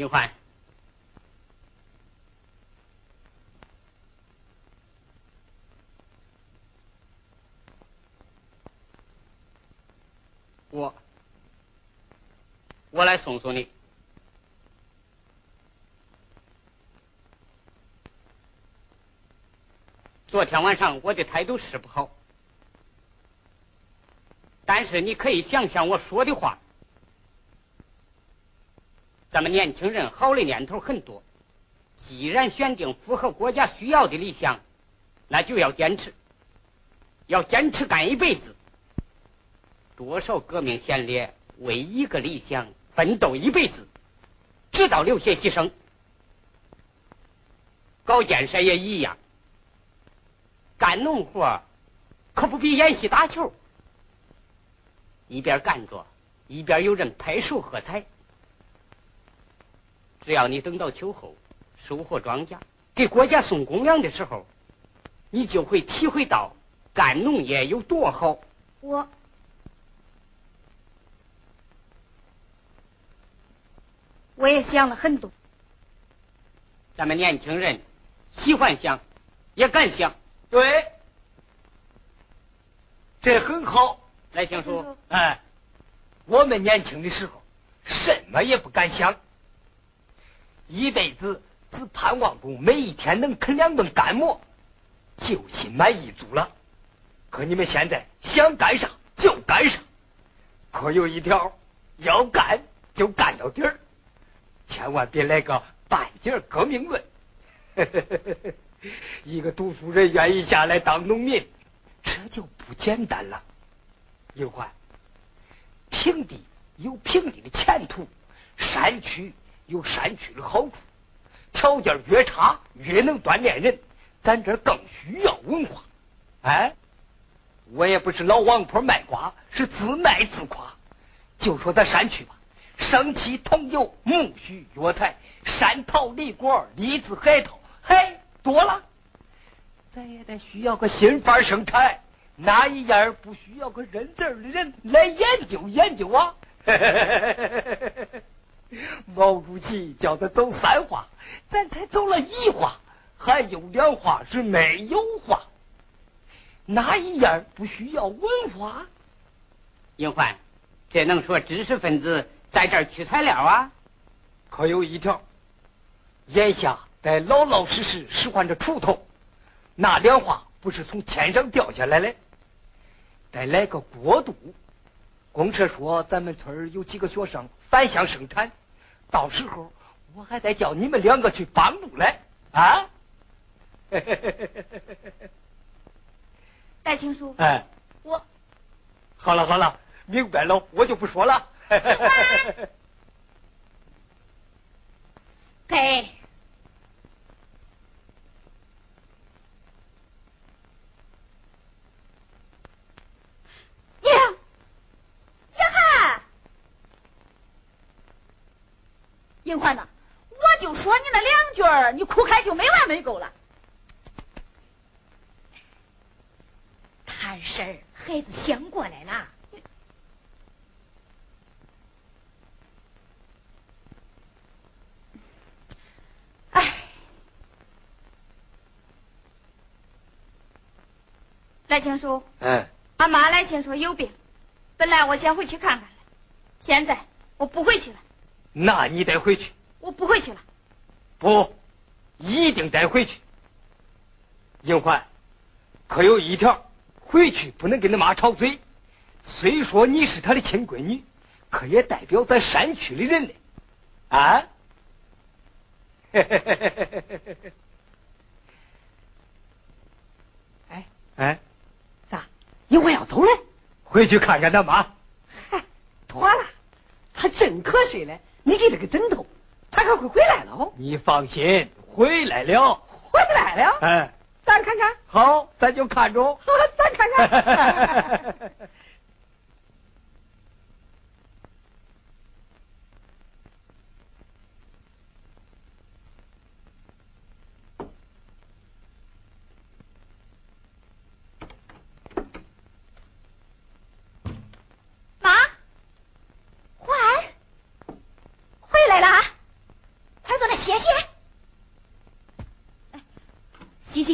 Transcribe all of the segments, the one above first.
英焕，我我来送送你。昨天晚上我的态度是不好，但是你可以想想我说的话。咱们年轻人好的念头很多，既然选定符合国家需要的理想，那就要坚持，要坚持干一辈子。多少革命先烈为一个理想奋斗一辈子，直到流血牺牲。搞建设也一样，干农活可不比演戏打球，一边干着，一边有人拍手喝彩。只要你等到秋后收获庄稼，给国家送公粮的时候，你就会体会到干农业有多好。我我也想了很多。咱们年轻人喜欢想，也敢想。对，这很好。来，听说，哎，我们年轻的时候什么也不敢想。一辈子只盼望着每一天能啃两顿干馍，就心满意足了。可你们现在想干啥就干啥，可有一条，要干就干到底儿，千万别来个半截革命论。一个读书人愿意下来当农民，这就不简单了。有关平地有平地的前途，山区。有山区的好处，条件越差越能锻炼人。咱这更需要文化。哎，我也不是老王婆卖瓜，是自卖自夸。就说咱山区吧，生漆、桐油、木须、药材、山桃、梨果、李子、海桃，嘿，多了。咱也得需要个新法生产，哪一样不需要个认字的人来研究研究啊？嘿嘿嘿嘿嘿嘿毛主席叫他走三化，咱才走了一化，还有两化是没有化。哪一样不需要文化？英焕，这能说知识分子在这儿取材料啊？可有一条，眼下得老老实实使唤着锄头，那两化不是从天上掉下来的，得来个过渡。公社说咱们村有几个学生反向生产。到时候我还得叫你们两个去帮助来啊！戴青叔，哎，我好了好了，明白了，我就不说了。给。金欢呐，我就说你那两句儿，你哭开就没完没够了。谈事儿，孩子想过来了。哎，来青叔，嗯，俺妈来信说有病，本来我先回去看看现在我不回去了。那你得回去。我不回去了。不，一定得回去。英焕，可有一条，回去不能跟你妈吵嘴。虽说你是她的亲闺女，可也代表咱山区的人嘞。啊？哎哎，咋？英焕要走了？回去看看他妈。嗨，妥了，他真瞌睡了。你给他个枕头，他可会回来了。你放心，回来了，回来了。哎，咱看看。好，咱就看着。好咱看看。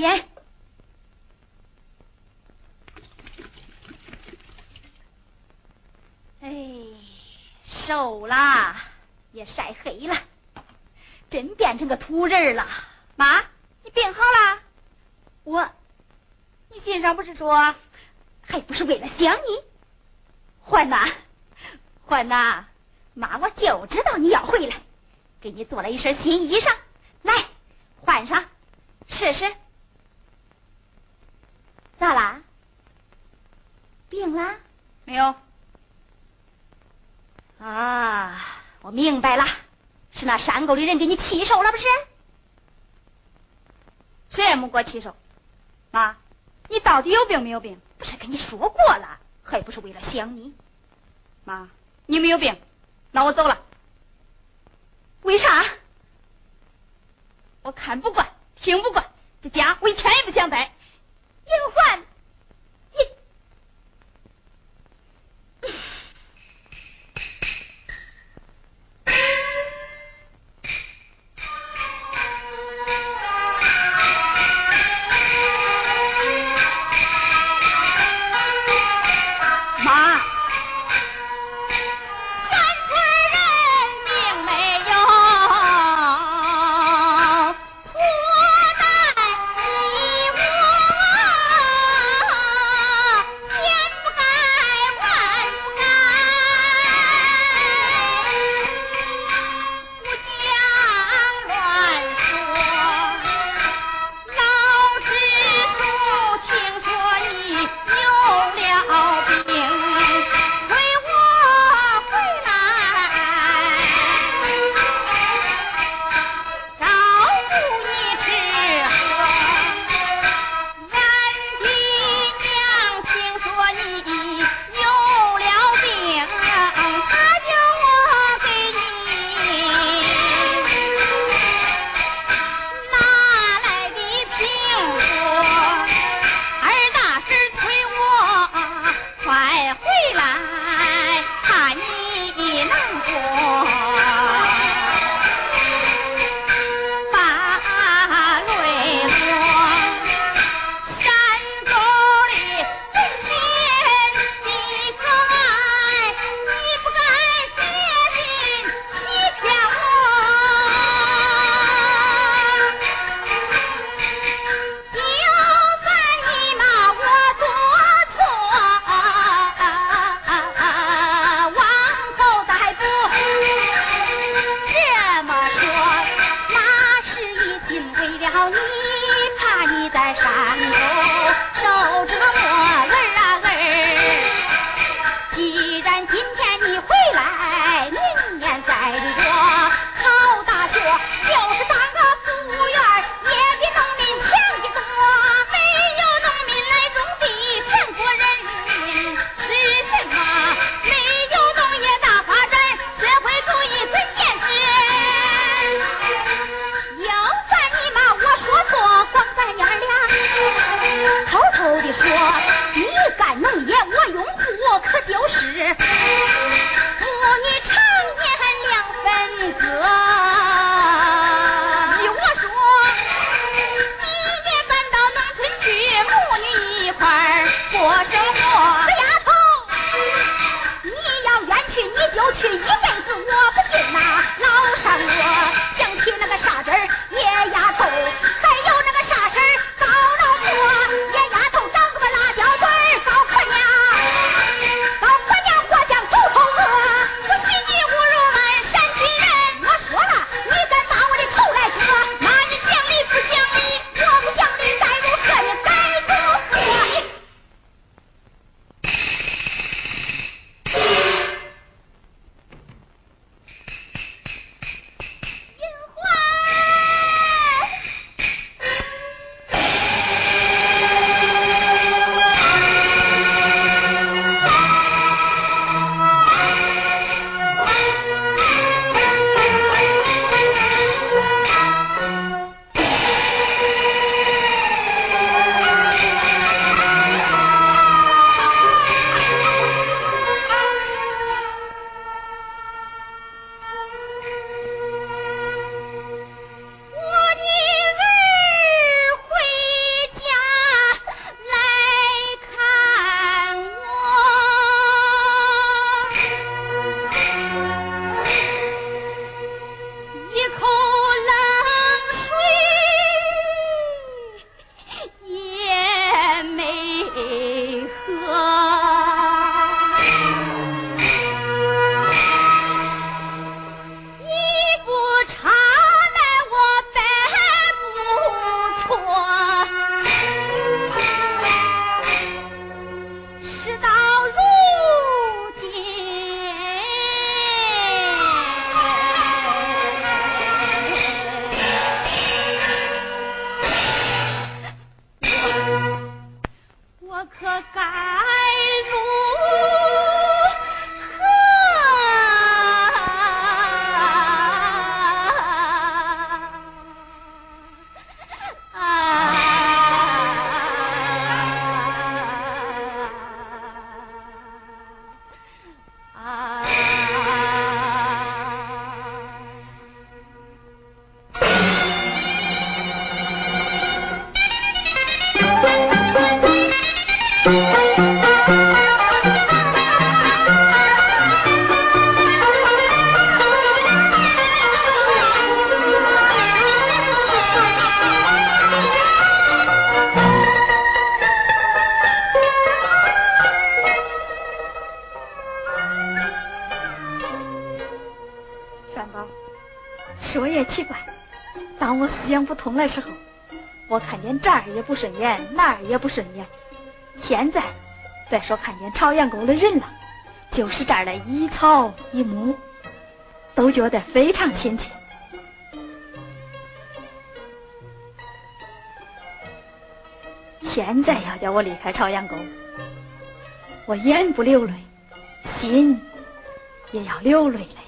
脸。哎，瘦了，也晒黑了，真变成个土人了。妈，你病好了？我，你信上不是说，还不是为了想你？欢呐，欢呐，妈，我就知道你要回来，给你做了一身新衣裳，来换上试试。咋啦？病啦？没有。啊，我明白了，是那山沟里人给你气受了，不是？谁也没给我气受。妈，你到底有病没有病？不是跟你说过了，还不是为了想你。妈，你没有病，那我走了。为啥？我看不惯，听不惯，这家我一天也不想待。新换当我思想不。通的时候，我看见这儿也不顺眼，那儿也不顺眼。现在别说看见朝阳沟的人了，就是这儿的一草一木，都觉得非常亲切。现在要叫我离开朝阳沟，我眼不流泪，心也要流泪了。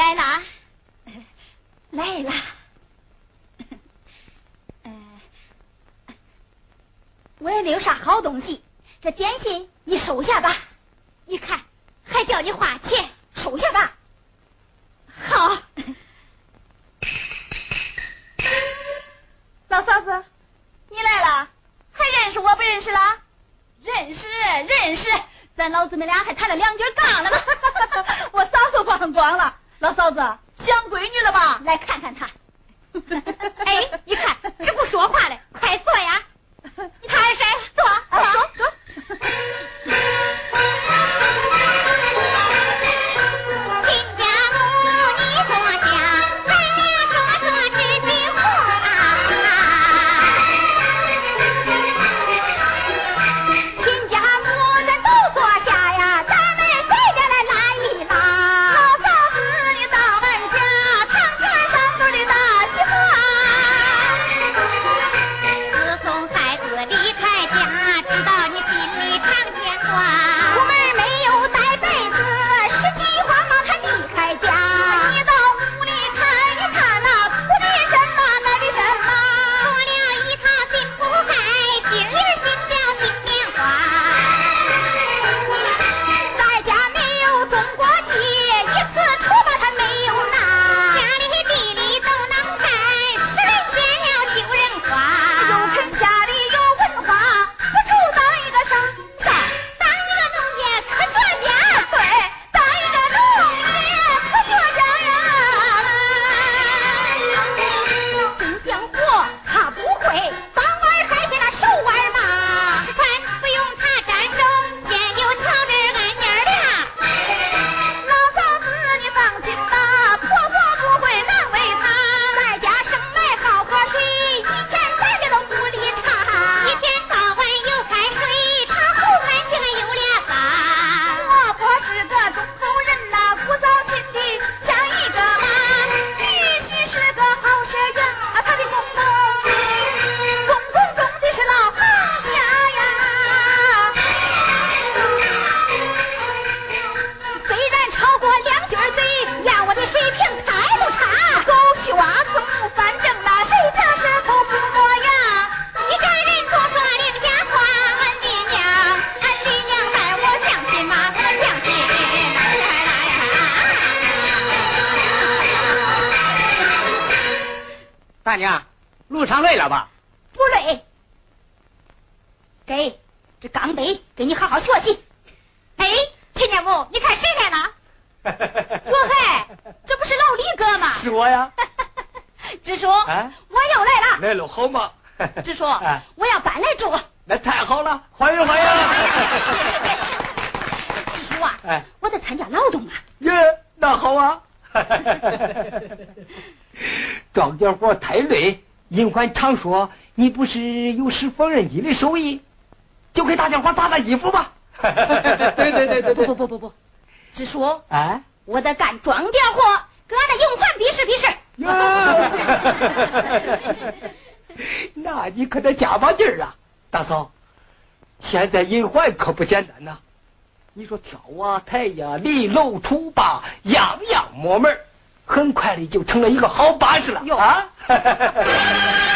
东西，这点心你收下吧。你看还叫你花钱，收下吧。好，老嫂子，你来了，还认识我不认识了？认识认识，咱老姊妹俩还谈了两句杠了了？我嗨，这不是老李哥吗？是我呀。支书，啊，我又来了。来了，好吗？支书，我要搬来住。那太好了，欢迎欢迎。支书啊，哎，我得参加劳动啊。耶，那好啊。庄稼活太累，银环常说你不是有使缝纫机的手艺，就给大家伙砸砸衣服吧。对对对对，不不不不不，支书，啊，我得干庄稼活，跟俺的银环比试比试。那你可得加把劲儿啊，大嫂！现在银环可不简单呐，你说挑啊、抬呀、立楼、土坝，样样摸门很快的就成了一个好把式了啊！